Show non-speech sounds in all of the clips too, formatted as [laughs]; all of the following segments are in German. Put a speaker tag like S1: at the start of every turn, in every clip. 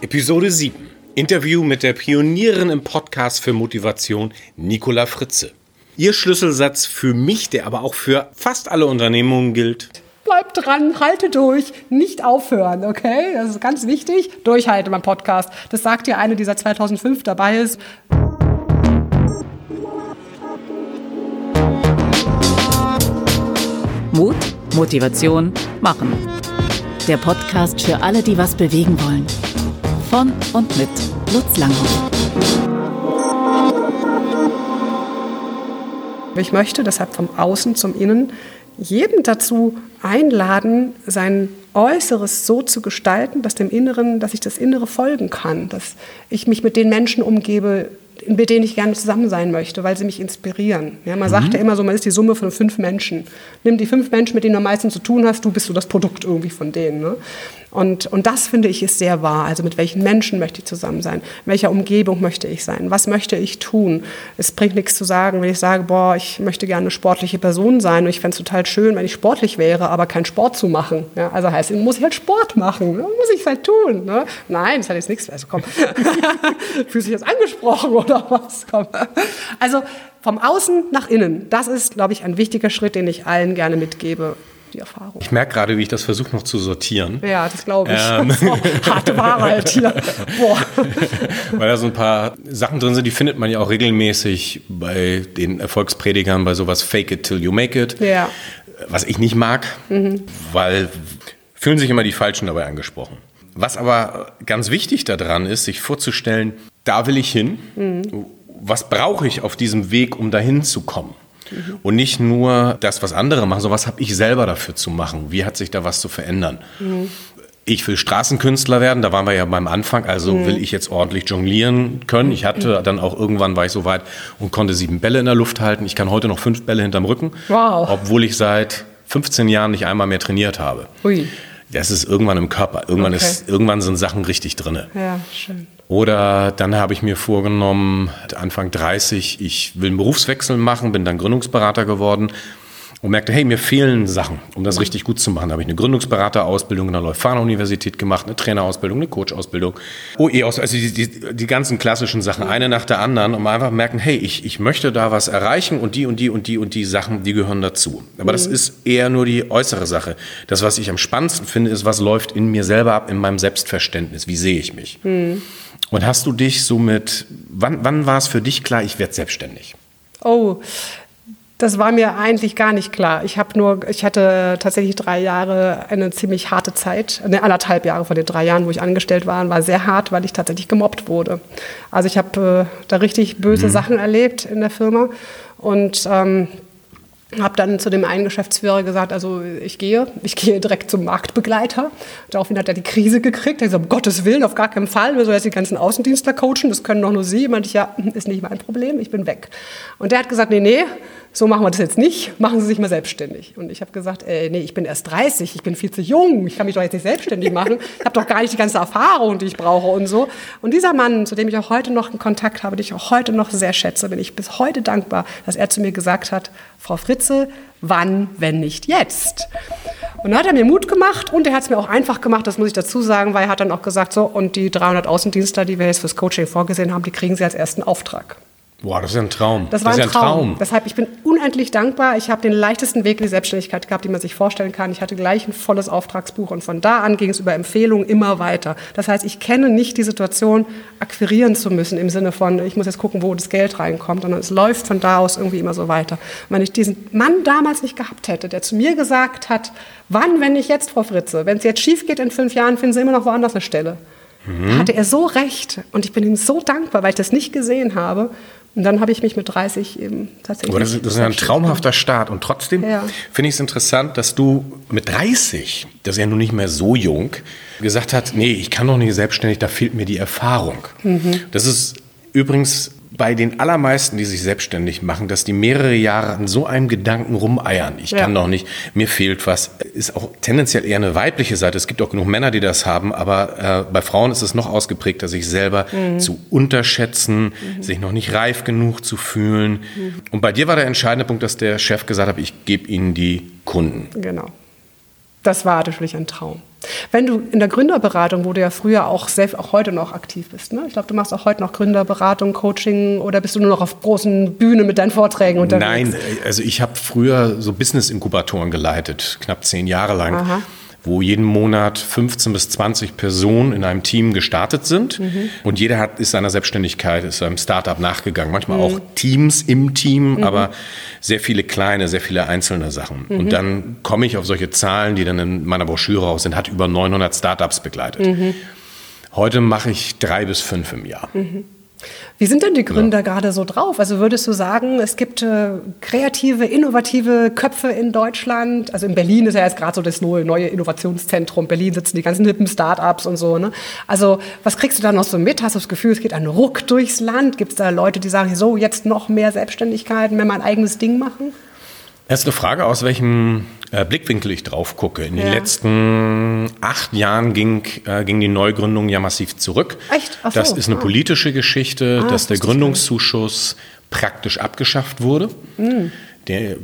S1: Episode 7. Interview mit der Pionierin im Podcast für Motivation, Nicola Fritze. Ihr Schlüsselsatz für mich, der aber auch für fast alle Unternehmungen gilt.
S2: Bleibt dran, halte durch, nicht aufhören, okay? Das ist ganz wichtig. Durchhalten beim Podcast. Das sagt dir eine, die seit 2005 dabei ist.
S3: Mut, Motivation, machen. Der Podcast für alle, die was bewegen wollen. Von und mit Lutz Langhoff.
S2: Ich möchte deshalb vom Außen zum Innen jeden dazu einladen, sein Äußeres so zu gestalten, dass dem Inneren, dass ich das Innere folgen kann, dass ich mich mit den Menschen umgebe, mit denen ich gerne zusammen sein möchte, weil sie mich inspirieren. Ja, man mhm. sagt ja immer so, man ist die Summe von fünf Menschen. Nimm die fünf Menschen, mit denen du am meisten zu tun hast, du bist so das Produkt irgendwie von denen. Ne? Und, und das finde ich ist sehr wahr. Also mit welchen Menschen möchte ich zusammen sein? In welcher Umgebung möchte ich sein? Was möchte ich tun? Es bringt nichts zu sagen, wenn ich sage, boah, ich möchte gerne eine sportliche Person sein und ich fände es total schön, wenn ich sportlich wäre, aber keinen Sport zu machen. Ja, also heißt, muss ich halt Sport machen. Ne? Muss ich halt tun. Ne? Nein, das hat jetzt nichts. Also komm, [laughs] fühlst dich jetzt angesprochen oder was? Komm. Also vom Außen nach innen, das ist, glaube ich, ein wichtiger Schritt, den ich allen gerne mitgebe die Erfahrung.
S1: Ich merke gerade, wie ich das versuche noch zu sortieren.
S2: Ja, das glaube ich. Ähm. [laughs] So, harte Ware halt hier. Boah. [laughs]
S1: Weil da so ein paar Sachen drin sind, die findet man ja auch regelmäßig bei den Erfolgspredigern, bei sowas Fake it till you make it.
S2: Ja.
S1: Was ich nicht mag, mhm. weil fühlen sich immer die Falschen dabei angesprochen. Was aber ganz wichtig daran ist, sich vorzustellen, da will ich hin. Mhm. Was brauche ich auf diesem Weg, um dahin zu kommen? Mhm. Und nicht nur das, was andere machen, sondern was habe ich selber dafür zu machen? Wie hat sich da was zu verändern? Mhm. Ich will Straßenkünstler werden, da waren wir ja beim Anfang, also mhm. will ich jetzt ordentlich jonglieren können. Ich hatte dann auch irgendwann war ich so weit und konnte sieben Bälle in der Luft halten. Ich kann heute noch fünf Bälle hinterm Rücken,
S2: wow.
S1: obwohl ich seit 15 Jahren nicht einmal mehr trainiert habe.
S2: Ui.
S1: Das ist irgendwann im Körper. Irgendwann, okay. ist, irgendwann sind Sachen richtig drin.
S2: Ja, schön.
S1: Oder dann habe ich mir vorgenommen, Anfang 30, ich will einen Berufswechsel machen, bin dann Gründungsberater geworden und merkte, hey, mir fehlen Sachen, um das richtig gut zu machen. Da habe ich eine Gründungsberaterausbildung in der Leuphana-Universität gemacht, eine Trainerausbildung, eine Coachausbildung, OE-Ausbildung, also die, die, die, ganzen klassischen Sachen, eine nach der anderen, um einfach merken, hey, ich, ich möchte da was erreichen und die und die und die und die Sachen, die gehören dazu. Aber mhm. das ist eher nur die äußere Sache. Das, was ich am spannendsten finde, ist, was läuft in mir selber ab, in meinem Selbstverständnis. Wie sehe ich mich? Mhm. Und hast du dich somit, wann, wann war es für dich klar, ich werde selbstständig?
S2: Oh, das war mir eigentlich gar nicht klar. Ich habe nur, ich hatte tatsächlich drei Jahre eine ziemlich harte Zeit, eine anderthalb Jahre von den drei Jahren, wo ich angestellt war, war sehr hart, weil ich tatsächlich gemobbt wurde. Also ich habe äh, da richtig böse mhm. Sachen erlebt in der Firma und ähm, habe dann zu dem einen Geschäftsführer gesagt, also ich gehe, ich gehe direkt zum Marktbegleiter. Daraufhin hat er die Krise gekriegt. Er hat gesagt, um Gottes Willen, auf gar keinen Fall, wir sollen jetzt die ganzen Außendienstler coachen, das können doch nur Sie. Meinte ich, ja, ist nicht mein Problem, ich bin weg. Und der hat gesagt, nee, nee, so machen wir das jetzt nicht, machen Sie sich mal selbstständig. Und ich habe gesagt, äh, nee, ich bin erst 30, ich bin viel zu jung, ich kann mich doch jetzt nicht selbstständig machen, ich habe doch gar nicht die ganze Erfahrung, die ich brauche und so. Und dieser Mann, zu dem ich auch heute noch einen Kontakt habe, den ich auch heute noch sehr schätze, bin ich bis heute dankbar, dass er zu mir gesagt hat, Frau Fritze, wann, wenn nicht jetzt? Und dann hat er mir Mut gemacht und er hat es mir auch einfach gemacht, das muss ich dazu sagen, weil er hat dann auch gesagt, so, und die 300 Außendienstler, die wir jetzt fürs Coaching vorgesehen haben, die kriegen Sie als ersten Auftrag.
S1: Boah, das ist ein Traum.
S2: Das war das ein, Traum. ein, Traum. Deshalb, ich bin unendlich dankbar. Ich habe den leichtesten Weg in die Selbstständigkeit gehabt, den man sich vorstellen kann. Ich hatte gleich ein volles Auftragsbuch und von da an ging es über Empfehlungen immer weiter. Das heißt, ich kenne nicht die Situation, akquirieren zu müssen im Sinne von, ich muss jetzt gucken, wo das Geld reinkommt, sondern es läuft von da aus irgendwie immer so weiter. Und wenn ich diesen Mann damals nicht gehabt hätte, der zu mir gesagt hat, wann, wenn nicht jetzt, Frau Fritze, wenn es jetzt schief geht in fünf Jahren, finden Sie immer noch woanders eine Stelle. Mhm. Hatte er so recht und ich bin ihm so dankbar, weil ich das nicht gesehen habe. Und dann habe ich mich mit 30 eben tatsächlich.
S1: Aber das, ist, das ist ein traumhafter Start. Und trotzdem ja. finde ich es interessant, dass du mit 30, das ist ja nun nicht mehr so jung, gesagt hast: Nee, ich kann doch nicht selbstständig, da fehlt mir die Erfahrung. Mhm. Das ist übrigens bei den allermeisten, die sich selbstständig machen, dass die mehrere Jahre an so einem Gedanken rumeiern. Ich ja. kann doch nicht, mir fehlt was. Ist auch tendenziell eher eine weibliche Seite. Es gibt auch genug Männer, die das haben, aber äh, bei Frauen ist es noch ausgeprägter, sich selber mhm. zu unterschätzen, mhm. sich noch nicht reif genug zu fühlen. Mhm. Und bei dir war der entscheidende Punkt, dass der Chef gesagt hat, ich gebe Ihnen die Kunden.
S2: Genau. Das war natürlich ein Traum. Wenn du in der Gründerberatung, wo du ja früher auch selbst auch heute noch aktiv bist, ne? ich glaube, du machst auch heute noch Gründerberatung, Coaching oder bist du nur noch auf großen Bühnen mit deinen Vorträgen unterwegs?
S1: Nein, also ich habe früher so Business-Inkubatoren geleitet, knapp zehn Jahre lang. Aha wo jeden Monat 15 bis 20 Personen in einem Team gestartet sind. Mhm. Und jeder hat, ist seiner Selbstständigkeit, ist seinem Startup nachgegangen. Manchmal mhm. auch Teams im Team, mhm. aber sehr viele kleine, sehr viele einzelne Sachen. Und mhm. dann komme ich auf solche Zahlen, die dann in meiner Broschüre auch sind, hat über 900 Startups begleitet. Mhm. Heute mache ich drei bis fünf im Jahr.
S2: Wie sind denn die Gründer ja. gerade so drauf? Also würdest du sagen, es gibt äh, kreative, innovative Köpfe in Deutschland? Also in Berlin ist ja jetzt gerade so das neue, Innovationszentrum. Berlin sitzen die ganzen hippen Startups und so. Ne? Also was kriegst du da noch so mit? Hast du das Gefühl, es geht ein Ruck durchs Land? Gibt es da Leute, die sagen, so jetzt noch mehr Selbstständigkeit, mehr mein eigenes Ding machen?
S1: Eine Frage, aus welchem äh, Blickwinkel ich drauf gucke. In ja. den letzten acht Jahren ging, äh, ging die Neugründung ja massiv zurück.
S2: Echt? Ach so.
S1: Das ist eine ah. politische Geschichte, ah, dass der Gründungszuschuss praktisch abgeschafft wurde. Mhm. Der,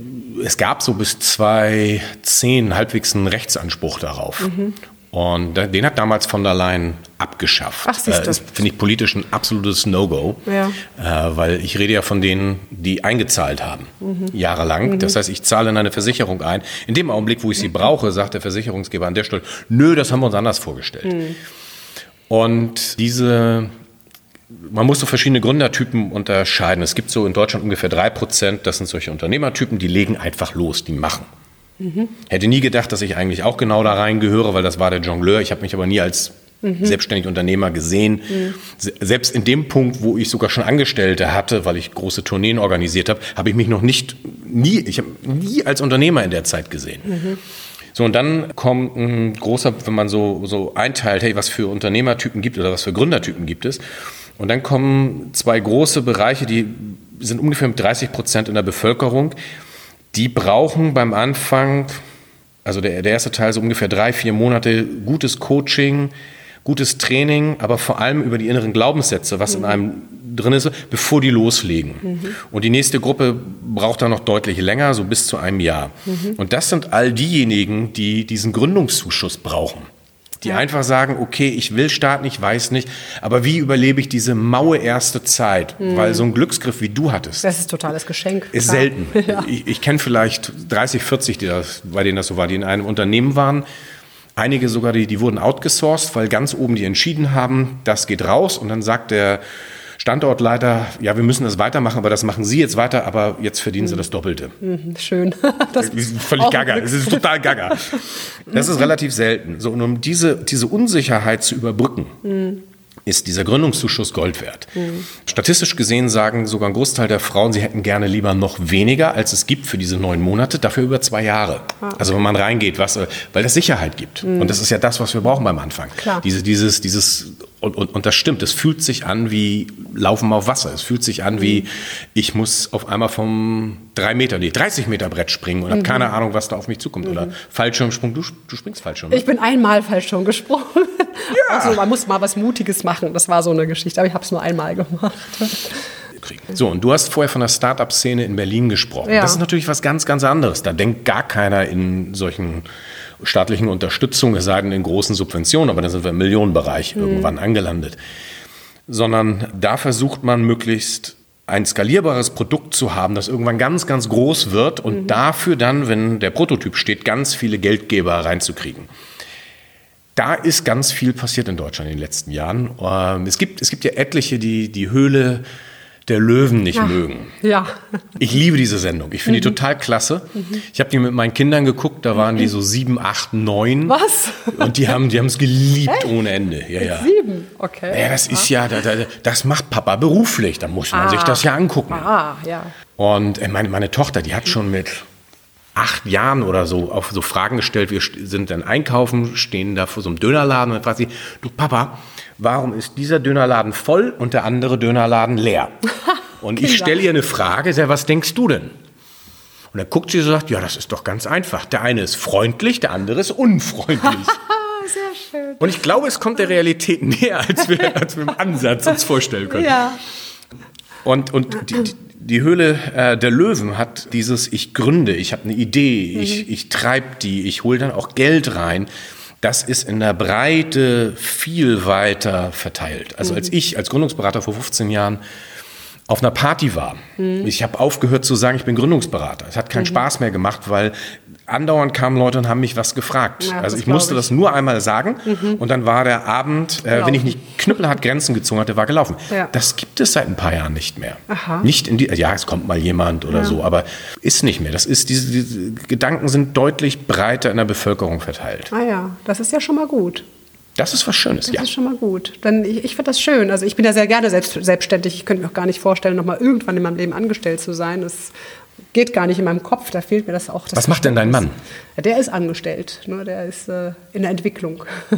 S1: es gab so bis 2010 halbwegs einen Rechtsanspruch darauf. Mhm. Und den hat damals von der Leyen abgeschafft. Ach, siehst du. Das finde ich politisch ein absolutes No-Go, ja. äh, weil ich rede ja von denen, die eingezahlt haben, mhm. jahrelang. Mhm. Das heißt, ich zahle in eine Versicherung ein. In dem Augenblick, wo ich sie brauche, sagt der Versicherungsgeber an der Stelle, nö, das haben wir uns anders vorgestellt. Mhm. Und diese man muss so verschiedene Gründertypen unterscheiden. Es gibt so in Deutschland ungefähr drei Prozent, das sind solche Unternehmertypen, die legen einfach los, die machen. Mhm. Hätte nie gedacht, dass ich eigentlich auch genau da reingehöre, weil das war der Jongleur. Ich habe mich aber nie als mhm. selbstständiger Unternehmer gesehen. Mhm. Selbst in dem Punkt, wo ich sogar schon Angestellte hatte, weil ich große Tourneen organisiert habe, habe ich mich noch nicht, nie, ich habe nie als Unternehmer in der Zeit gesehen. Mhm. So, und dann kommt ein großer, wenn man so, so einteilt, hey, was für Unternehmertypen gibt oder was für Gründertypen gibt es. Und dann kommen zwei große Bereiche, die sind ungefähr mit 30 Prozent in der Bevölkerung die brauchen beim Anfang, also der, der erste Teil so ungefähr drei, vier Monate, gutes Coaching, gutes Training, aber vor allem über die inneren Glaubenssätze, was mhm. in einem drin ist, bevor die loslegen. Mhm. Und die nächste Gruppe braucht dann noch deutlich länger, so bis zu einem Jahr. Mhm. Und das sind all diejenigen, die diesen Gründungszuschuss brauchen die ja. einfach sagen, okay, ich will starten, ich weiß nicht, aber wie überlebe ich diese maue erste Zeit? Mhm. Weil so ein Glücksgriff wie du hattest.
S2: Das ist totales Geschenk.
S1: Ist klar. selten. [laughs] Ja. Ich, ich kenne vielleicht 30, 40, die das, bei denen das so war, die in einem Unternehmen waren. Einige sogar, die, die wurden outgesourced, weil ganz oben die entschieden haben, das geht raus und dann sagt der Standortleiter, ja, wir müssen das weitermachen, aber das machen Sie jetzt weiter, aber jetzt verdienen Sie das Doppelte.
S2: Mhm, schön. [laughs]
S1: Das ist völlig gaga. Das ist total gaga. [laughs] Das ist relativ selten. So, und um diese, diese Unsicherheit zu überbrücken, mhm ist dieser Gründungszuschuss Gold wert. Mhm. Statistisch gesehen sagen sogar ein Großteil der Frauen, sie hätten gerne lieber noch weniger, als es gibt für diese neun Monate, dafür über zwei Jahre. Ah. Also wenn man reingeht, was, weil das Sicherheit gibt. Mhm. Und das ist ja das, was wir brauchen beim Anfang. Klar. Diese, dieses, dieses und, und, und das stimmt, es fühlt sich an wie Laufen auf Wasser. Es fühlt sich an wie, ich muss auf einmal vom 3 Meter, nee, 30 Meter Brett springen und mhm. habe keine Ahnung, was da auf mich zukommt. Mhm. Oder Fallschirmsprung, du, du springst Fallschirm.
S2: Ne? Ich bin einmal Fallschirm gesprungen. [laughs] Ja. Also man muss mal was Mutiges machen. Das war so eine Geschichte, aber ich habe es nur einmal gemacht.
S1: So, und du hast vorher von der Start-up-Szene in Berlin gesprochen. Ja. Das ist natürlich was ganz, ganz anderes. Da denkt gar keiner in solchen staatlichen Unterstützung, es sei denn in großen Subventionen, aber dann sind wir im Millionenbereich mhm. irgendwann angelandet. Sondern da versucht man möglichst ein skalierbares Produkt zu haben, das irgendwann ganz, ganz groß wird und mhm. dafür dann, wenn der Prototyp steht, ganz viele Geldgeber reinzukriegen. Da ist ganz viel passiert in Deutschland in den letzten Jahren. Ähm, es gibt, es gibt ja etliche, die die Höhle der Löwen nicht Ach, mögen.
S2: Ja.
S1: Ich liebe diese Sendung. Ich finde mhm. die total klasse. Mhm. Ich habe die mit meinen Kindern geguckt, da waren die so sieben, acht, neun.
S2: Was?
S1: Und die haben die es geliebt Echt? ohne Ende. Ja, ja.
S2: Sieben, okay.
S1: Naja, das ist ja, das macht Papa beruflich. Da muss man ah. sich das ja angucken.
S2: Ah, ja.
S1: Und äh, meine, meine Tochter, die hat schon mit acht Jahren oder so auf so Fragen gestellt. Wir sind dann einkaufen, stehen da vor so einem Dönerladen und dann fragt sie, du Papa, warum ist dieser Dönerladen voll und der andere Dönerladen leer? [laughs] Und ich stelle ihr eine Frage, sehr, was denkst du denn? Und dann guckt sie und sagt, ja, das ist doch ganz einfach. Der eine ist freundlich, der andere ist unfreundlich. [laughs] Sehr schön. Und ich glaube, es kommt der Realität näher, als wir, [laughs] als wir im Ansatz uns vorstellen können. Ja. Und, und die, die Höhle äh, der Löwen hat dieses Ich gründe, ich habe eine Idee, ich, ich treibe die, ich hole dann auch Geld rein. Das ist in der Breite viel weiter verteilt. Also als ich als Gründungsberater vor 15 Jahren auf einer Party war. Ich habe aufgehört zu sagen, ich bin Gründungsberater. Es hat keinen Spaß mehr gemacht, weil andauernd kamen Leute und haben mich was gefragt.
S2: Ja,
S1: also
S2: das
S1: ich musste
S2: ich.
S1: das nur einmal sagen und dann war der Abend, äh, wenn ich nicht knüppelhart Grenzen gezogen hatte, war gelaufen.
S2: Ja.
S1: Das gibt es seit ein paar Jahren nicht mehr.
S2: Aha.
S1: Nicht in die, ja, es kommt mal jemand oder so, aber ist nicht mehr. Das ist diese, diese Gedanken sind deutlich breiter in der Bevölkerung verteilt.
S2: Ah ja, das ist ja schon mal gut.
S1: Das ist was Schönes,
S2: Das
S1: ja.
S2: ist schon mal gut. Dann, ich, ich finde das schön. Also ich bin ja sehr gerne selbst, selbstständig. Ich könnte mir auch gar nicht vorstellen, noch mal irgendwann in meinem Leben angestellt zu sein. Das geht gar nicht in meinem Kopf. Da fehlt mir das auch. Das
S1: Was macht denn dein Mann?
S2: Ja, der ist angestellt. Ne? Der ist äh, in der Entwicklung. [laughs]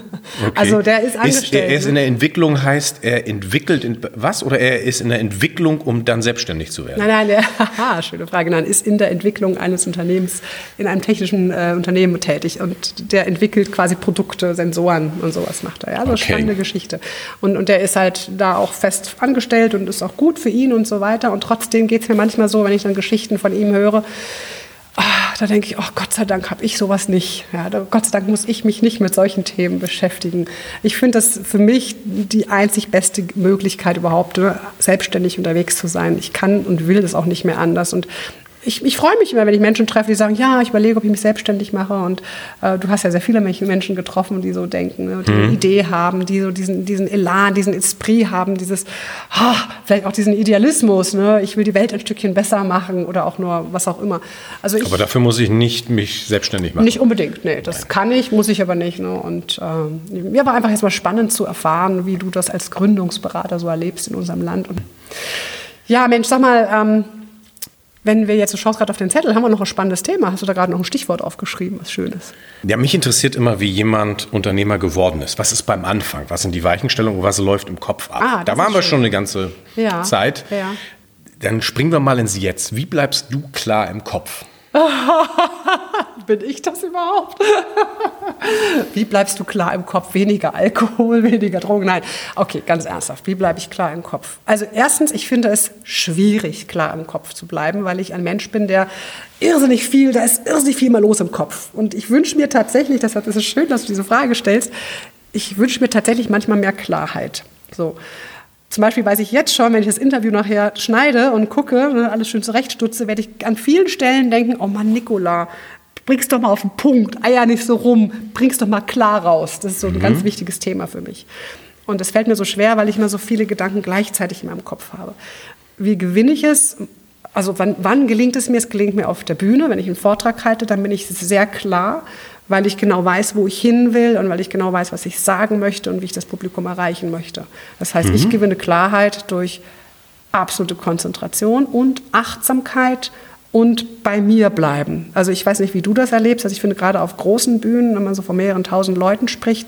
S2: Also der ist
S1: Ist,
S2: angestellt.
S1: er ist in
S2: ne?
S1: der Entwicklung, heißt er entwickelt in, was? Oder er ist in der Entwicklung, um dann selbstständig zu werden?
S2: Nein, nein, der, [laughs] haha, schöne Frage. Nein, ist in der Entwicklung eines Unternehmens, in einem technischen äh, Unternehmen tätig und der entwickelt quasi Produkte, Sensoren und sowas macht er. Ja, also
S1: Okay.
S2: spannende Geschichte. Und, und der ist halt da auch fest angestellt und ist auch gut für ihn und so weiter. Und trotzdem geht es mir manchmal so, wenn ich dann Geschichten von ihm höre, ah, da denke ich, oh Gott sei Dank habe ich sowas nicht. Ja, Gott sei Dank muss ich mich nicht mit solchen Themen beschäftigen. Ich finde das für mich die einzig beste Möglichkeit überhaupt, ne, selbstständig unterwegs zu sein. Ich kann und will das auch nicht mehr anders. Und ich, ich freue mich immer, wenn ich Menschen treffe, die sagen, ja, ich überlege, ob ich mich selbstständig mache. Und äh, du hast ja sehr viele Menschen getroffen, die so denken, ne, die eine Idee haben, die so diesen, diesen Elan, diesen Esprit haben, dieses, ah, vielleicht auch diesen Idealismus. Ne? Ich will die Welt ein Stückchen besser machen oder auch nur was auch immer. Also ich,
S1: Aber dafür muss ich nicht mich selbstständig machen.
S2: nicht unbedingt, nee. Das kann ich, muss ich aber nicht. Ne? Und ähm, mir war einfach jetzt mal spannend zu erfahren, wie du das als Gründungsberater so erlebst in unserem Land. Und ja, Mensch, sag mal, ähm, wenn wir jetzt, du schaust gerade auf den Zettel, haben wir noch ein spannendes Thema. Hast du da gerade noch ein Stichwort aufgeschrieben, was Schönes?
S1: Ja, mich interessiert immer, wie jemand Unternehmer geworden ist. Was ist beim Anfang? Was sind die Weichenstellungen? Was läuft im Kopf ab?
S2: Ah,
S1: da waren wir
S2: schön.
S1: schon eine ganze
S2: Ja,
S1: Zeit.
S2: ja.
S1: Dann springen wir mal ins Jetzt. Wie bleibst du klar im Kopf? [laughs]
S2: Bin ich das überhaupt? [laughs] Wie bleibst du klar im Kopf? Weniger Alkohol, [laughs] weniger Drogen? Nein, okay, ganz ernsthaft. Wie bleibe ich klar im Kopf? Also erstens, ich finde es schwierig, klar im Kopf zu bleiben, weil ich ein Mensch bin, der irrsinnig viel, da ist irrsinnig viel mal los im Kopf. Und ich wünsche mir tatsächlich, deshalb ist es schön, dass du diese Frage stellst, ich wünsche mir tatsächlich manchmal mehr Klarheit. So. Zum Beispiel weiß ich jetzt schon, wenn ich das Interview nachher schneide und gucke, ne, alles schön zurechtstutze, werde ich an vielen Stellen denken, oh Mann, Nicola, bring's doch mal auf den Punkt, eier nicht so rum, bring's doch mal klar raus. Das ist so ein ganz wichtiges Thema für mich. Und es fällt mir so schwer, weil ich immer so viele Gedanken gleichzeitig in meinem Kopf habe. Wie gewinne ich es? Also wann, wann gelingt es mir? Es gelingt mir auf der Bühne, wenn ich einen Vortrag halte, dann bin ich sehr klar, weil ich genau weiß, wo ich hin will und weil ich genau weiß, was ich sagen möchte und wie ich das Publikum erreichen möchte. Das heißt, ich gewinne Klarheit durch absolute Konzentration und Achtsamkeit und bei mir bleiben. Also ich weiß nicht, wie du das erlebst. Also ich finde gerade auf großen Bühnen, wenn man so von mehreren tausend Leuten spricht,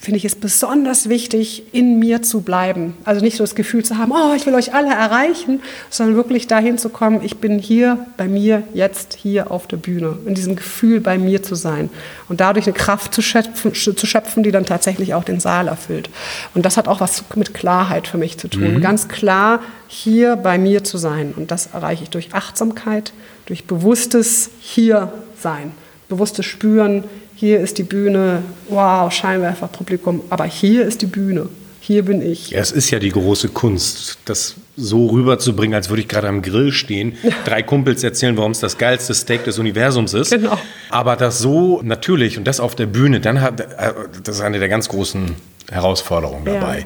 S2: finde ich es besonders wichtig, in mir zu bleiben. Also nicht so das Gefühl zu haben, oh, ich will euch alle erreichen, sondern wirklich dahin zu kommen, ich bin hier bei mir, jetzt hier auf der Bühne. In diesem Gefühl, bei mir zu sein. Und dadurch eine Kraft zu schöpfen, zu schöpfen, die dann tatsächlich auch den Saal erfüllt. Und das hat auch was mit Klarheit für mich zu tun. Ganz klar hier bei mir zu sein. Und das erreiche ich durch Achtsamkeit, durch bewusstes Hier-Sein. Bewusstes Spüren, hier ist die Bühne, wow, Scheinwerfer, Publikum, aber hier ist die Bühne, hier bin ich.
S1: Ja, es ist ja die große Kunst, das so rüberzubringen, als würde ich gerade am Grill stehen, drei Kumpels erzählen, warum es das geilste Steak des Universums ist.
S2: Genau.
S1: Aber das so natürlich und das auf der Bühne, dann hat, äh, das ist eine der ganz großen Herausforderungen
S2: Ja.
S1: dabei. Äh,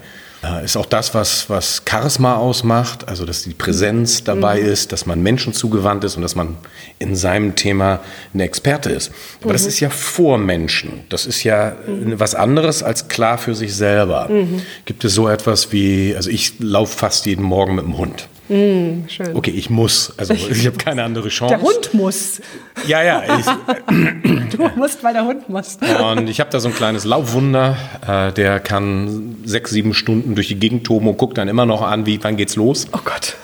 S1: Ist auch das, was, was Charisma ausmacht, also dass die Präsenz dabei
S2: Mhm.
S1: ist, dass man Menschen zugewandt ist und dass man in seinem Thema ein Experte ist. Aber
S2: Mhm.
S1: das ist ja vor Menschen. Das ist ja was anderes als klar für sich selber.
S2: Mhm.
S1: Gibt es so etwas wie, also ich laufe fast jeden Morgen mit dem Hund.
S2: Schön.
S1: Okay, ich muss, also [laughs] ich habe keine andere Chance.
S2: Der Hund muss.
S1: Ja, ja. Ich, [laughs]
S2: Du musst, weil der Hund muss.
S1: und ich habe da so ein kleines Laufwunder, äh, der kann sechs, sieben Stunden durch die Gegend toben und guckt dann immer noch an, wie, wann geht's los.
S2: Oh Gott.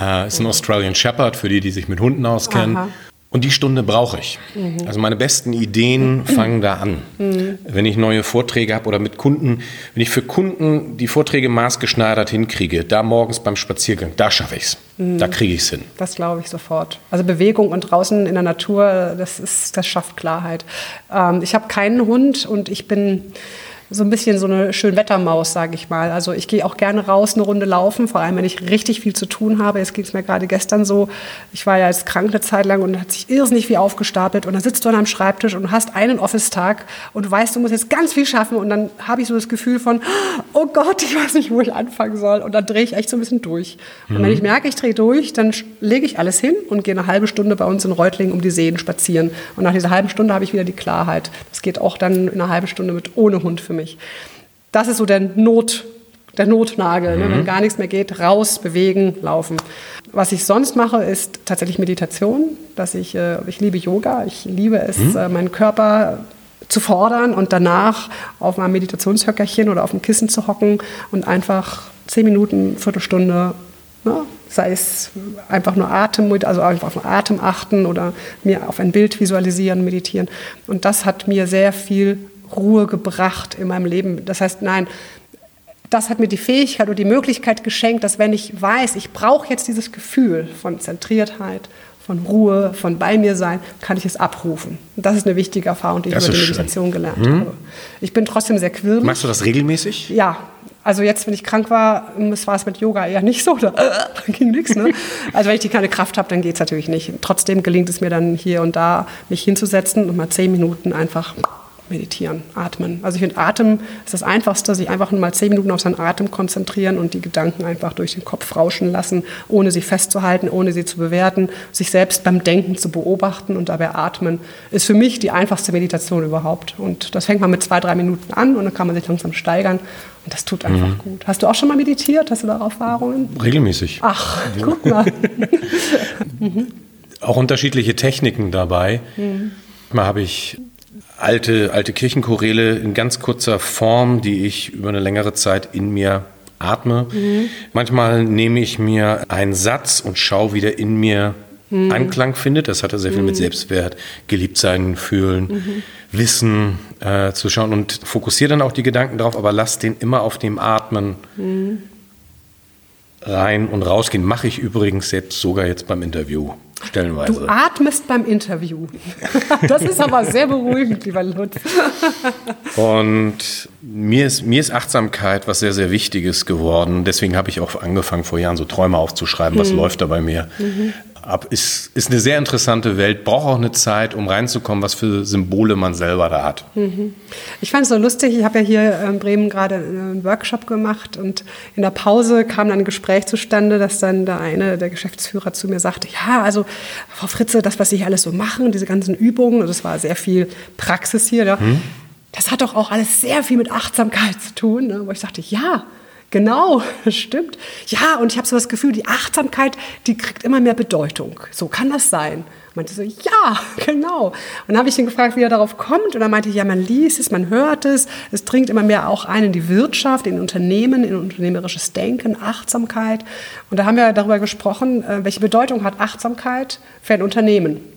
S1: Äh, ist ein Australian Shepherd, für die, die sich mit Hunden auskennen.
S2: Aha.
S1: Und die Stunde brauche ich. Mhm. Also meine besten Ideen fangen da an. Mhm. Wenn ich neue Vorträge habe oder mit Kunden, wenn ich für Kunden die Vorträge maßgeschneidert hinkriege, da morgens beim Spaziergang, da schaffe ich es. Mhm. Da kriege ich es hin.
S2: Das glaube ich sofort. Also Bewegung und draußen in der Natur, das, ist, das schafft Klarheit. Ähm, ich habe keinen Hund und ich bin so ein bisschen so eine Schönwettermaus, sage ich mal. Also ich gehe auch gerne raus, eine Runde laufen, vor allem wenn ich richtig viel zu tun habe. Jetzt ging es mir gerade gestern so. Ich war ja jetzt krank eine Zeit lang und hat sich irrsinnig viel aufgestapelt. Und dann sitzt du an einem Schreibtisch und hast einen Office-Tag und du weißt, du musst jetzt ganz viel schaffen. Und dann habe ich so das Gefühl von, oh Gott, ich weiß nicht, wo ich anfangen soll. Und dann drehe ich echt so ein bisschen durch. Und mhm. wenn ich merke, ich drehe durch, dann lege ich alles hin und gehe eine halbe Stunde bei uns in Reutlingen um die Seen spazieren. Und nach dieser halben Stunde habe ich wieder die Klarheit. Das geht auch dann in einer halben Stunde mit ohne Hund für mich mich. Das ist so der Not, der Notnagel, mhm. ne? wenn mhm. gar nichts mehr geht, raus, bewegen, laufen. Was ich sonst mache, ist tatsächlich Meditation. Dass ich, äh, ich liebe Yoga, ich liebe es, mhm. äh, meinen Körper zu fordern und danach auf meinem Meditationshöckerchen oder auf dem Kissen zu hocken und einfach zehn Minuten, Viertelstunde, ne, sei es einfach nur Atem, also einfach auf den Atem achten oder mir auf ein Bild visualisieren, meditieren. Und das hat mir sehr viel Ruhe gebracht in meinem Leben. Das heißt, nein, das hat mir die Fähigkeit und die Möglichkeit geschenkt, dass wenn ich weiß, ich brauche jetzt dieses Gefühl von Zentriertheit, von Ruhe, von bei mir sein, kann ich es abrufen. Und das ist eine wichtige Erfahrung, die ich über die Meditation schön. gelernt hm? habe. Ich bin trotzdem sehr quirlig.
S1: Machst du das regelmäßig?
S2: Ja. Also jetzt, wenn ich krank war, das war es mit Yoga eher nicht so, da, da ging nichts. Ne? Also wenn ich die keine Kraft habe, dann geht es natürlich nicht. Trotzdem gelingt es mir dann hier und da, mich hinzusetzen und mal zehn Minuten einfach meditieren, atmen. Also ich finde, Atem ist das Einfachste, sich einfach nur mal zehn Minuten auf seinen Atem konzentrieren und die Gedanken einfach durch den Kopf rauschen lassen, ohne sie festzuhalten, ohne sie zu bewerten, sich selbst beim Denken zu beobachten und dabei atmen, ist für mich die einfachste Meditation überhaupt. Und das fängt man mit zwei, drei Minuten an und dann kann man sich langsam steigern und das tut einfach mhm. gut. Hast du auch schon mal meditiert? Hast du da Erfahrungen?
S1: Regelmäßig.
S2: Ach, guck mal. [laughs]
S1: mhm. Auch unterschiedliche Techniken dabei. Mhm. Mal habe ich alte, alte Kirchenchoräle in ganz kurzer Form, die ich über eine längere Zeit in mir atme. Mhm. Manchmal nehme ich mir einen Satz und schaue, wie der in mir mhm. Anklang findet. Das hat ja sehr viel mhm. mit Selbstwert, geliebt sein, fühlen, mhm. Wissen äh, zu schauen und fokussiere dann auch die Gedanken drauf, aber lass den immer auf dem Atmen mhm. Rein und rausgehen. Mache ich übrigens jetzt sogar jetzt beim Interview. Stellenweise.
S2: Du atmest beim Interview. [laughs] Das ist aber sehr beruhigend, lieber Lutz.
S1: Und mir ist, mir ist Achtsamkeit was sehr, sehr Wichtiges geworden. Deswegen habe ich auch angefangen, vor Jahren so Träume aufzuschreiben, was mhm. läuft da bei mir. Mhm ab. Ist, ist eine sehr interessante Welt, braucht auch eine Zeit, um reinzukommen, was für Symbole man selber da hat.
S2: Mhm. Ich fand es so lustig, ich habe ja hier in Bremen gerade einen Workshop gemacht und in der Pause kam dann ein Gespräch zustande, dass dann der eine, der Geschäftsführer zu mir sagte, ja, also Frau Fritze, das, was Sie hier alles so machen, diese ganzen Übungen, das war sehr viel Praxis hier, ja, mhm. das hat doch auch alles sehr viel mit Achtsamkeit zu tun, ne? wo ich sagte, ja, Genau, [laughs] stimmt. Ja, und ich habe so das Gefühl, die Achtsamkeit, die kriegt immer mehr Bedeutung. So kann das sein. Meinte so, ja, [laughs] genau. Und dann habe ich ihn gefragt, wie er darauf kommt. Und er meinte, ja, man liest es, man hört es. Es dringt immer mehr auch ein in die Wirtschaft, in Unternehmen, in unternehmerisches Denken, Achtsamkeit. Und da haben wir darüber gesprochen, äh, welche Bedeutung hat Achtsamkeit für ein Unternehmen.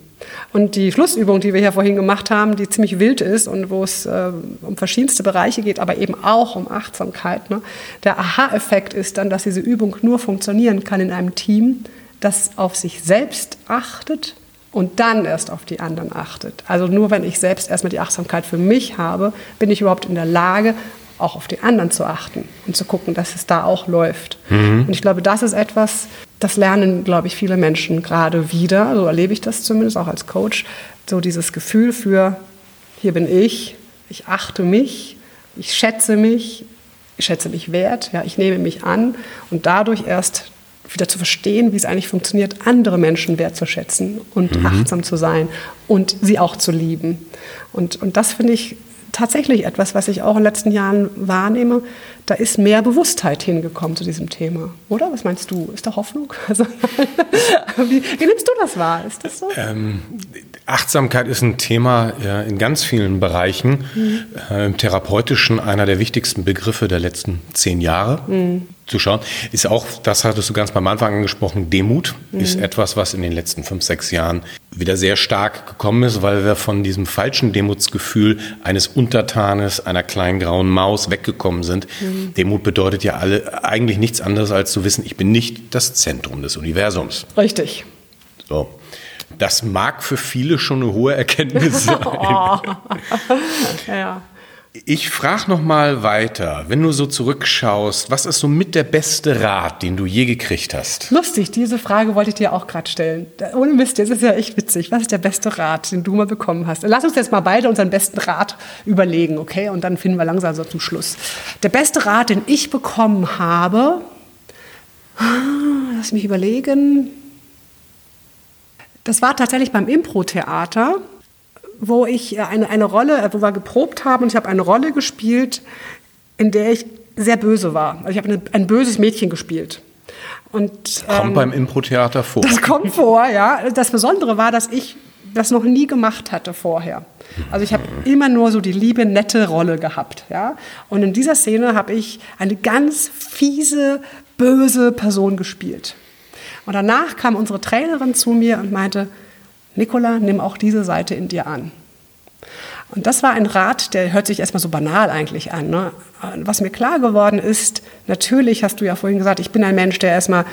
S2: Und die Schlussübung, die wir hier vorhin gemacht haben, die ziemlich wild ist und wo es äh, um verschiedenste Bereiche geht, aber eben auch um Achtsamkeit. Ne? Der Aha-Effekt ist dann, dass diese Übung nur funktionieren kann in einem Team, das auf sich selbst achtet und dann erst auf die anderen achtet. Also nur wenn ich selbst erstmal die Achtsamkeit für mich habe, bin ich überhaupt in der Lage, auch auf die anderen zu achten und zu gucken, dass es da auch läuft. Mhm. Und ich glaube, das ist etwas, das lernen, glaube ich, viele Menschen gerade wieder. So erlebe ich das zumindest auch als Coach. So dieses Gefühl für, hier bin ich, ich achte mich, ich schätze mich, ich schätze mich wert, ja, ich nehme mich an und dadurch erst wieder zu verstehen, wie es eigentlich funktioniert, andere Menschen wertzuschätzen und mhm. achtsam zu sein und sie auch zu lieben. Und, und das finde ich tatsächlich etwas, was ich auch in den letzten Jahren wahrnehme. Da ist mehr Bewusstheit hingekommen zu diesem Thema, oder? Was meinst du? Ist da Hoffnung? [laughs] Also, wie, wie, nimmst du das wahr? Ist das so? Ähm,
S1: Achtsamkeit ist ein Thema ja, in ganz vielen Bereichen. Mhm. Äh, Im Therapeutischen einer der wichtigsten Begriffe der letzten zehn Jahre. Mhm. Zu schauen. Ist auch, das hattest du ganz beim Anfang angesprochen, Demut mhm. ist etwas, was in den letzten fünf, sechs Jahren wieder sehr stark gekommen ist, weil wir von diesem falschen Demutsgefühl eines Untertanes, einer kleinen grauen Maus weggekommen sind. Mhm. Demut bedeutet ja alle eigentlich nichts anderes als zu wissen, ich bin nicht das Zentrum des Universums.
S2: Richtig.
S1: So. Das mag für viele schon eine hohe Erkenntnis [laughs] sein. oh. ja. Ich frage noch mal weiter. Wenn du so zurückschaust, was ist so mit der beste Rat, den du je gekriegt hast?
S2: Lustig, diese Frage wollte ich dir auch gerade stellen. Ohne Mist, das ist ja echt witzig. Was ist der beste Rat, den du mal bekommen hast? Lass uns jetzt mal beide unseren besten Rat überlegen, okay? Und dann finden wir langsam so zum Schluss. Der beste Rat, den ich bekommen habe, lass mich überlegen. Das war tatsächlich beim Impro-Theater wo ich eine, eine Rolle, äh, wo wir geprobt haben und ich habe eine Rolle gespielt, in der ich sehr böse war. Also ich habe eine, ein böses Mädchen gespielt.
S1: Und, ähm, kommt beim Impro-Theater vor.
S2: Das kommt vor, ja. Das Besondere war, dass ich das noch nie gemacht hatte vorher. Also ich habe immer nur so die liebe, nette Rolle gehabt. Ja? Und in dieser Szene habe ich eine ganz fiese, böse Person gespielt. Und danach kam unsere Trainerin zu mir und meinte, Nicola, nimm auch diese Seite in dir an. Und das war ein Rat, der hört sich erstmal so banal eigentlich an. Ne? Was mir klar geworden ist, natürlich hast du ja vorhin gesagt, ich bin ein Mensch, der erstmal,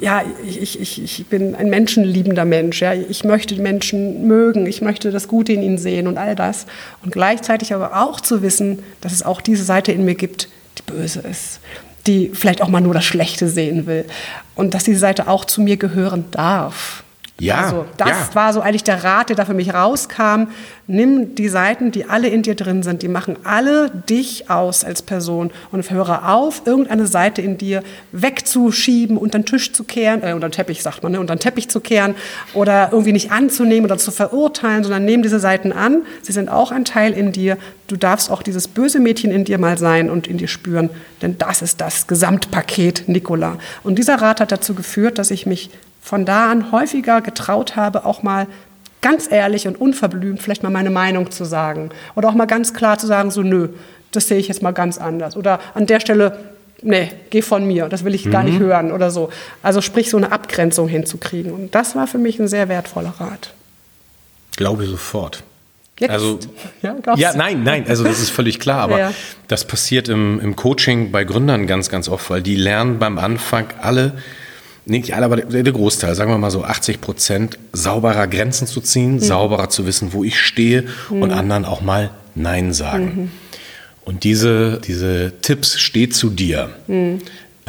S2: ja, ich, ich, ich bin ein menschenliebender Mensch. Ja? Ich möchte Menschen mögen, ich möchte das Gute in ihnen sehen und all das. Und gleichzeitig aber auch zu wissen, dass es auch diese Seite in mir gibt, die böse ist, die vielleicht auch mal nur das Schlechte sehen will. Und dass diese Seite auch zu mir gehören darf.
S1: Ja,
S2: also das
S1: ja.
S2: war so eigentlich der Rat, der da für mich rauskam. Nimm die Seiten, die alle in dir drin sind, die machen alle dich aus als Person und höre auf, irgendeine Seite in dir wegzuschieben, unter den Tisch zu kehren, äh, unter den Teppich sagt man, ne, unter den Teppich zu kehren oder irgendwie nicht anzunehmen oder zu verurteilen, sondern nimm diese Seiten an. Sie sind auch ein Teil in dir. Du darfst auch dieses böse Mädchen in dir mal sein und in dir spüren, denn das ist das Gesamtpaket Nicola. Und dieser Rat hat dazu geführt, dass ich mich von da an häufiger getraut habe, auch mal ganz ehrlich und unverblümt vielleicht mal meine Meinung zu sagen. Oder auch mal ganz klar zu sagen, so nö, das sehe ich jetzt mal ganz anders. Oder an der Stelle, nee, geh von mir, das will ich mhm. gar nicht mhm. hören oder so. Also sprich, so eine Abgrenzung hinzukriegen. Und das war für mich ein sehr wertvoller Rat.
S1: Glaube sofort.
S2: Jetzt?
S1: Also, [laughs] ja, ja, nein, nein, also das ist völlig klar, aber [laughs] ja. das passiert im, im Coaching bei Gründern ganz, ganz oft, weil die lernen beim Anfang alle, nicht alle, aber der Großteil, sagen wir mal so 80 Prozent, sauberer Grenzen zu ziehen, mhm. sauberer zu wissen, wo ich stehe mhm. und anderen auch mal Nein sagen. Mhm. Und diese, diese Tipps steht zu dir.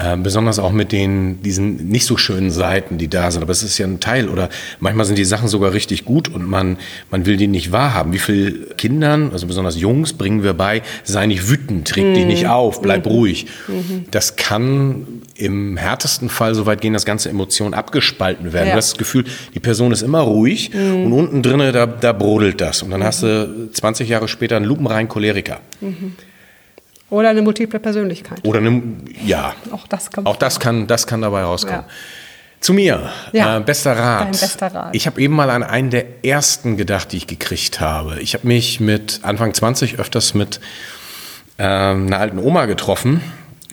S1: Mhm. Äh, besonders auch mit den, diesen nicht so schönen Seiten, die da sind. Aber es ist ja ein Teil. Oder manchmal sind die Sachen sogar richtig gut und man, man will die nicht wahrhaben. Wie viele Kindern, also besonders Jungs, bringen wir bei, sei nicht wütend, reg mhm. dich nicht auf, bleib mhm. ruhig. Mhm. Das kann im härtesten Fall so weit gehen, dass ganze Emotionen abgespalten werden. Ja. Du hast das Gefühl, die Person ist immer ruhig mhm. und unten drinnen, da, da brodelt das. Und dann hast du 20 Jahre später einen lupenreinen Choleriker.
S2: Mhm. Oder eine multiple Persönlichkeit.
S1: Oder eine, ja.
S2: Auch das kann,
S1: auch das kann, das kann dabei rauskommen. Ja. Zu mir, ja, äh, bester Rat.
S2: Dein bester Rat.
S1: Ich habe eben mal an einen der ersten gedacht, die ich gekriegt habe. Ich habe mich mit Anfang 20 öfters mit äh, einer alten Oma getroffen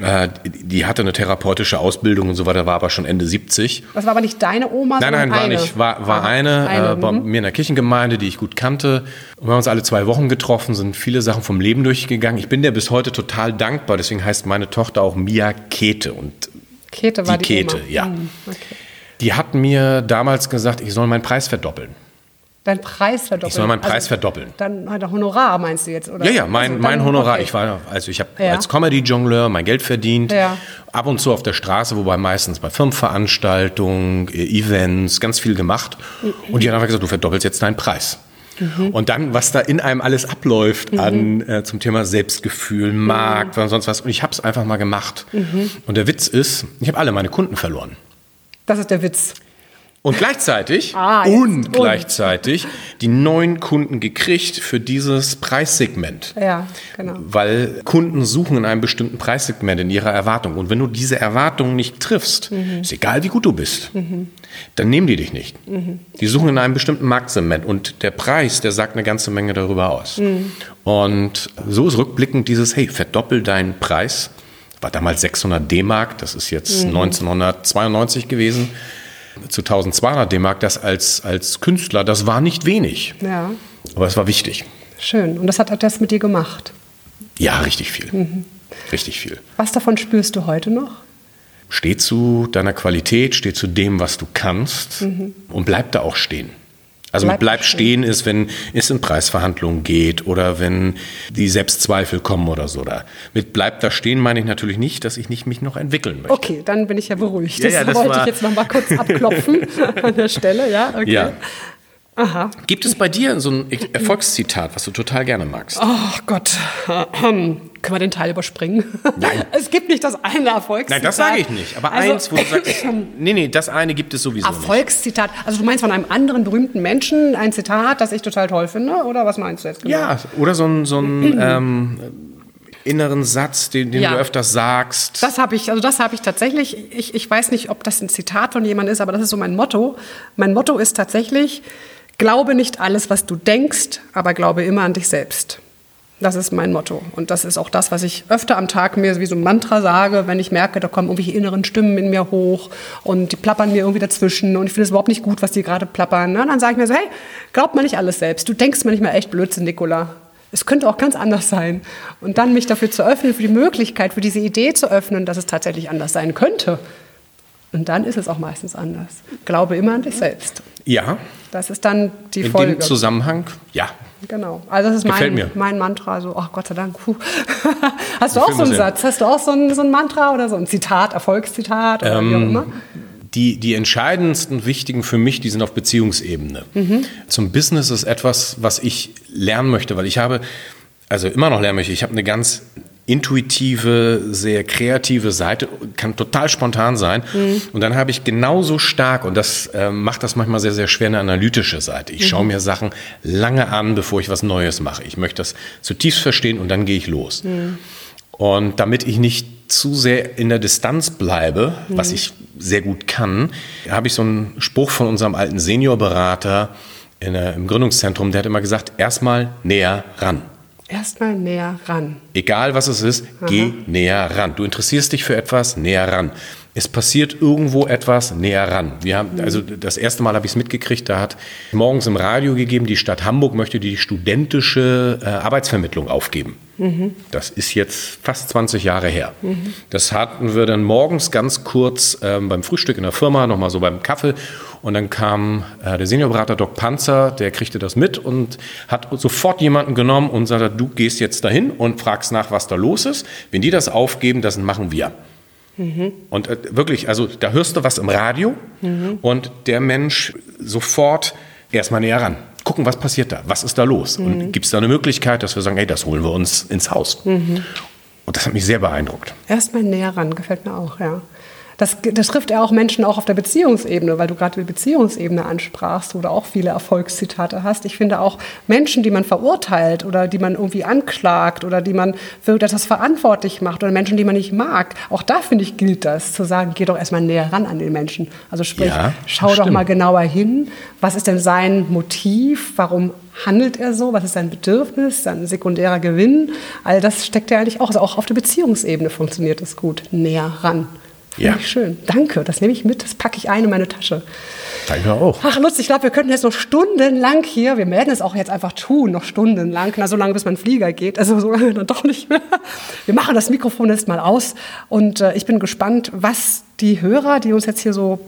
S1: äh, die hatte eine therapeutische Ausbildung und so weiter, war aber schon Ende 70.
S2: Das war aber nicht deine Oma,
S1: Nein, nein, war eine. nicht. War, war Aha, eine, eine äh, bei mhm. mir in der Kirchengemeinde, die ich gut kannte. Und wir haben uns alle zwei Wochen getroffen, sind viele Sachen vom Leben durchgegangen. Ich bin der bis heute total dankbar. Deswegen heißt meine Tochter auch Mia Kete. Und
S2: Kete war die,
S1: die Kete,
S2: Oma.
S1: ja. Mhm, okay. Die hat mir damals gesagt, ich soll meinen Preis verdoppeln.
S2: Dein Preis verdoppeln.
S1: Ich soll meinen Preis also, verdoppeln.
S2: Dann halt Honorar meinst du jetzt, oder?
S1: Ja, ja, mein, also mein Honorar. Okay. Ich war, also ich habe ja. als Comedy-Jongleur mein Geld verdient. Ja. Ab und zu auf der Straße, wobei meistens bei Firmenveranstaltungen, äh, Events, ganz viel gemacht. Mhm. Und die haben einfach gesagt, du verdoppelst jetzt deinen Preis. Mhm. Und dann, was da in einem alles abläuft mhm. an äh, zum Thema Selbstgefühl, Markt mhm. sonst was. Und ich habe es einfach mal gemacht. Mhm. Und der Witz ist, ich habe alle meine Kunden verloren.
S2: Das ist der Witz.
S1: Und gleichzeitig, ah, und gleichzeitig die neuen Kunden gekriegt für dieses Preissegment.
S2: Ja, genau.
S1: Weil Kunden suchen in einem bestimmten Preissegment in ihrer Erwartung. Und wenn du diese Erwartung nicht triffst, mhm. ist egal wie gut du bist, mhm. dann nehmen die dich nicht. Mhm. Die suchen in einem bestimmten Marktsegment. Und der Preis, der sagt eine ganze Menge darüber aus. Mhm. Und so ist rückblickend dieses, hey, verdoppel deinen Preis war damals 600 D-Mark, das ist jetzt mhm. 1992 gewesen, zu 1200 D-Mark, das als, als Künstler, das war nicht wenig. Ja. Aber es war wichtig.
S2: Schön. Und das hat das mit dir gemacht?
S1: Ja, richtig viel. Mhm. Richtig viel.
S2: Was davon spürst du heute noch?
S1: Steh zu deiner Qualität, steh zu dem, was du kannst mhm. und bleib da auch stehen. Also bleib mit bleib stehen ist, wenn es in Preisverhandlungen geht oder wenn die Selbstzweifel kommen oder so. Da. Mit bleib da stehen meine ich natürlich nicht, dass ich nicht mich noch entwickeln möchte.
S2: Okay, dann bin ich ja beruhigt. Ja, ja, das, das wollte ich jetzt noch mal kurz abklopfen [laughs] an der Stelle. Ja, okay. Ja.
S1: Aha. Gibt es bei dir so ein Erfolgszitat, was du total gerne magst?
S2: Oh Gott. Können wir den Teil überspringen? Nein. [laughs] Es gibt nicht das eine Erfolgszitat.
S1: Nein, das sage ich nicht. Aber also, eins, wo du sagst, [laughs] nee, nee, das eine gibt es sowieso
S2: Erfolgszitat. Nicht. Also du meinst von einem anderen berühmten Menschen ein Zitat, das ich total toll finde? Oder was meinst du jetzt
S1: genau? Ja, oder so ein, so ein [clears throat] ähm, inneren Satz, den, den ja. du öfters sagst?
S2: Das habe ich, also das habe ich tatsächlich. Ich, ich weiß nicht, ob das ein Zitat von jemandem ist, aber das ist so mein Motto. Mein Motto ist tatsächlich, Glaube nicht alles, was du denkst, aber glaube immer an dich selbst. Das ist mein Motto. Und das ist auch das, was ich öfter am Tag mir wie so ein Mantra sage, wenn ich merke, da kommen irgendwelche inneren Stimmen in mir hoch und die plappern mir irgendwie dazwischen und ich finde es überhaupt nicht gut, was die gerade plappern. Ne? Dann sage ich mir so, hey, glaub mal nicht alles selbst. Du denkst manchmal echt Blödsinn, Nikola. Es könnte auch ganz anders sein. Und dann mich dafür zu öffnen, für die Möglichkeit, für diese Idee zu öffnen, dass es tatsächlich anders sein könnte. Und dann ist es auch meistens anders. Glaube immer an dich selbst.
S1: Ja.
S2: Das ist dann die
S1: In
S2: Folge.
S1: In dem Zusammenhang, ja.
S2: Genau. Also das ist mein, mein Mantra. So, ach Gott sei Dank. Puh. [laughs] Hast du auch so einen Satz? Hast du auch so ein, so ein Mantra oder so ein Zitat, Erfolgszitat oder ähm, wie auch ähm, immer?
S1: Die, die entscheidendsten, wichtigen für mich, die sind auf Beziehungsebene. Mhm. Zum Business ist etwas, was ich lernen möchte, weil ich habe, also immer noch lernen möchte, ich habe eine ganz intuitive, sehr kreative Seite, kann total spontan sein. Mhm. Und dann habe ich genauso stark, und das äh, macht das manchmal sehr, sehr schwer, eine analytische Seite. Ich mhm. schaue mir Sachen lange an, bevor ich was Neues mache. Ich möchte das zutiefst verstehen und dann gehe ich los. Mhm. Und damit ich nicht zu sehr in der Distanz bleibe, was mhm. ich sehr gut kann, habe ich so einen Spruch von unserem alten Seniorberater in, äh, im Gründungszentrum, der hat immer gesagt, erstmal näher ran.
S2: Erstmal näher ran.
S1: Egal was es ist, Aha. geh näher ran. Du interessierst dich für etwas, näher ran. Es passiert irgendwo etwas, näher ran. Wir haben, mhm. also das erste Mal habe ich es mitgekriegt, da hat morgens im Radio gegeben, die Stadt Hamburg möchte die studentische äh, Arbeitsvermittlung aufgeben. Mhm. Das ist jetzt fast 20 Jahre her. Mhm. Das hatten wir dann morgens ganz kurz ähm, beim Frühstück in der Firma, nochmal so beim Kaffee. Und dann kam äh, der Seniorberater Doc Panzer, der kriegte das mit und hat sofort jemanden genommen und sagte, du gehst jetzt dahin und fragst nach, was da los ist. Wenn die das aufgeben, das machen wir. Mhm. Und äh, wirklich, also da hörst du was im Radio mhm. und der Mensch sofort erstmal näher ran. Gucken, was passiert da? Was ist da los? Mhm. Und gibt es da eine Möglichkeit, dass wir sagen, hey, das holen wir uns ins Haus? Mhm. Und das hat mich sehr beeindruckt.
S2: Erstmal näher ran, gefällt mir auch, ja. Das, das trifft ja auch Menschen auch auf der Beziehungsebene, weil du gerade die Beziehungsebene ansprachst oder auch viele Erfolgszitate hast. Ich finde auch Menschen, die man verurteilt oder die man irgendwie anklagt oder die man für etwas verantwortlich macht oder Menschen, die man nicht mag, auch da finde ich gilt das, zu sagen, geh doch erstmal näher ran an den Menschen. Also sprich, ja, schau stimmt. doch mal genauer hin, was ist denn sein Motiv, warum handelt er so, was ist sein Bedürfnis, sein sekundärer Gewinn, all das steckt ja eigentlich auch, also auch auf der Beziehungsebene funktioniert das gut, näher ran. Finde ja. ich schön. Danke, das nehme ich mit, das packe ich ein in meine Tasche.
S1: Danke auch.
S2: Ach, Lutz, ich glaube, wir könnten jetzt noch stundenlang hier, wir werden es auch jetzt einfach tun, noch stundenlang, na, so lange, bis mein Flieger geht, also so lange dann doch nicht mehr. Wir machen das Mikrofon jetzt mal aus und äh, ich bin gespannt, was die Hörer, die uns jetzt hier so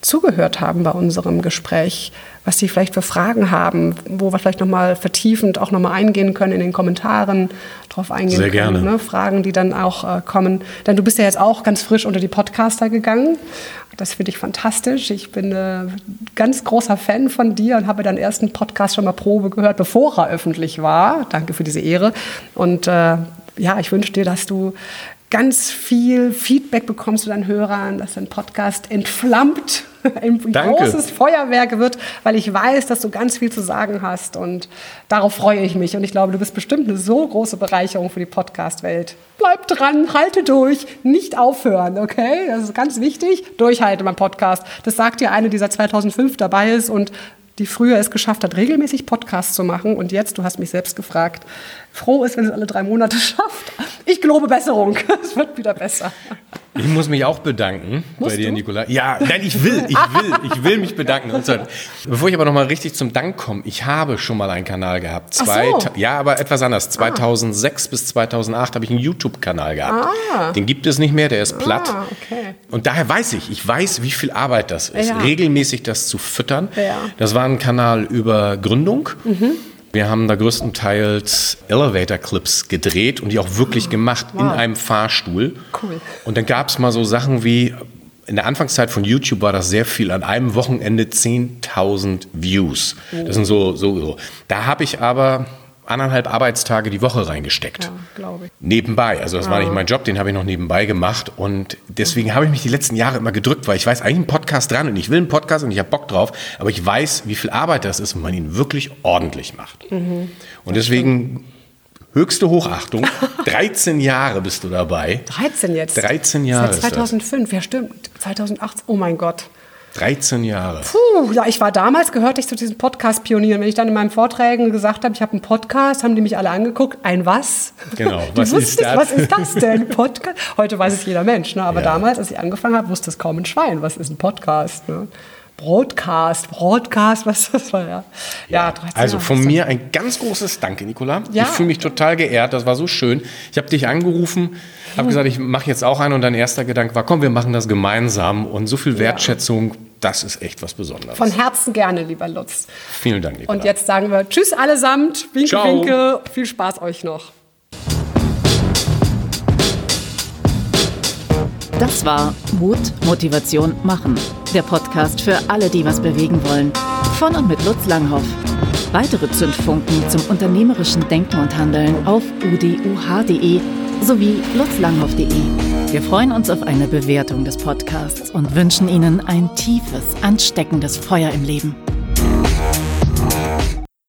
S2: zugehört haben bei unserem Gespräch, was sie vielleicht für Fragen haben, wo wir vielleicht nochmal vertiefend auch nochmal eingehen können in den Kommentaren, drauf eingehen
S1: Sehr
S2: können.
S1: Gerne.
S2: Ne? Fragen, die dann auch äh, kommen. Denn du bist ja jetzt auch ganz frisch unter die Podcaster gegangen. Das finde ich fantastisch. Ich bin ein äh, ganz großer Fan von dir und habe deinen ersten Podcast schon mal Probe gehört, bevor er öffentlich war. Danke für diese Ehre. Und äh, ja, ich wünsche dir, dass du ganz viel Feedback bekommst du deinen Hörern, dass dein Podcast entflammt, [laughs] ein Danke. großes Feuerwerk wird, weil ich weiß, dass du ganz viel zu sagen hast und darauf freue ich mich und ich glaube, du bist bestimmt eine so große Bereicherung für die Podcast-Welt. Bleib dran, halte durch, nicht aufhören, okay? Das ist ganz wichtig. Durchhalte beim Podcast. Das sagt dir eine, die seit 2005 dabei ist und die früher es geschafft hat, regelmäßig Podcasts zu machen und jetzt, du hast mich selbst gefragt, froh ist, wenn es alle drei Monate [laughs] schafft. Ich gelobe Besserung. [laughs] Es wird wieder besser.
S1: Ich muss mich auch bedanken
S2: Musst
S1: bei dir,
S2: du?
S1: Nicola. Ja, nein, ich will, ich will, ich will mich bedanken. Und zwar, bevor ich aber nochmal richtig zum Dank komme, ich habe schon mal einen Kanal gehabt. Zwei,
S2: so.
S1: Ja, aber etwas anders. 2006 bis 2008 habe ich einen YouTube-Kanal gehabt. Den gibt es nicht mehr, der ist platt.
S2: Ah, okay.
S1: Und daher weiß ich, ich weiß, wie viel Arbeit das ist,
S2: Ja.
S1: regelmäßig das zu füttern.
S2: Ja.
S1: Das war ein Kanal über Gründung. Wir haben da größtenteils Elevator-Clips gedreht und die auch wirklich gemacht in einem Fahrstuhl.
S2: Cool.
S1: Und dann gab es mal so Sachen wie, in der Anfangszeit von YouTube war das sehr viel, an einem Wochenende 10.000 Views. Das sind so, so, so. Da habe ich aber anderthalb Arbeitstage die Woche reingesteckt.
S2: Ja, glaube ich.
S1: Nebenbei, also das war nicht mein Job, den habe ich noch nebenbei gemacht und deswegen habe ich mich die letzten Jahre immer gedrückt, weil ich weiß eigentlich einen Podcast dran und ich will einen Podcast und ich habe Bock drauf, aber ich weiß, wie viel Arbeit das ist, wenn man ihn wirklich ordentlich macht.
S2: Mhm.
S1: Und deswegen höchste Hochachtung, [laughs] 13 Jahre bist du dabei.
S2: 13 jetzt.
S1: 13 Jahre
S2: Seit
S1: ist das.
S2: 2005, ja stimmt. 2008, oh mein Gott.
S1: 13 Jahre.
S2: Puh, ja, ich war damals, gehörte ich zu diesen Podcast-Pionieren. Wenn ich dann in meinen Vorträgen gesagt habe, ich habe einen Podcast, haben die mich alle angeguckt. Ein was?
S1: Genau,
S2: Die
S1: was ist das?
S2: Was ist das denn? [laughs] Podcast? Heute weiß es jeder Mensch, ne? aber
S1: Ja.
S2: damals, als ich angefangen habe, wusste es kaum ein Schwein. Was ist ein Podcast? Ne? Broadcast, Broadcast, was das war, ja. Ja, 13
S1: Also von mir ein ganz großes Danke, Nicola.
S2: Ja.
S1: Ich fühle mich total geehrt, das war so schön. Ich habe dich angerufen, habe gesagt, ich mache jetzt auch einen und dein erster Gedanke war, komm, wir machen das gemeinsam und so viel Wertschätzung, das ist echt was Besonderes.
S2: Von Herzen gerne, lieber Lutz.
S1: Vielen Dank, Nicola.
S2: Und jetzt sagen wir Tschüss allesamt. Winke,
S1: Ciao.
S2: winke. Viel Spaß euch noch.
S3: Das war Mut, Motivation, Machen. Der Podcast für alle, die was bewegen wollen. Von und mit Lutz Langhoff. Weitere Zündfunken zum unternehmerischen Denken und Handeln auf uduh.de sowie lutzlanghoff.de. Wir freuen uns auf eine Bewertung des Podcasts und wünschen Ihnen ein tiefes, ansteckendes Feuer im Leben.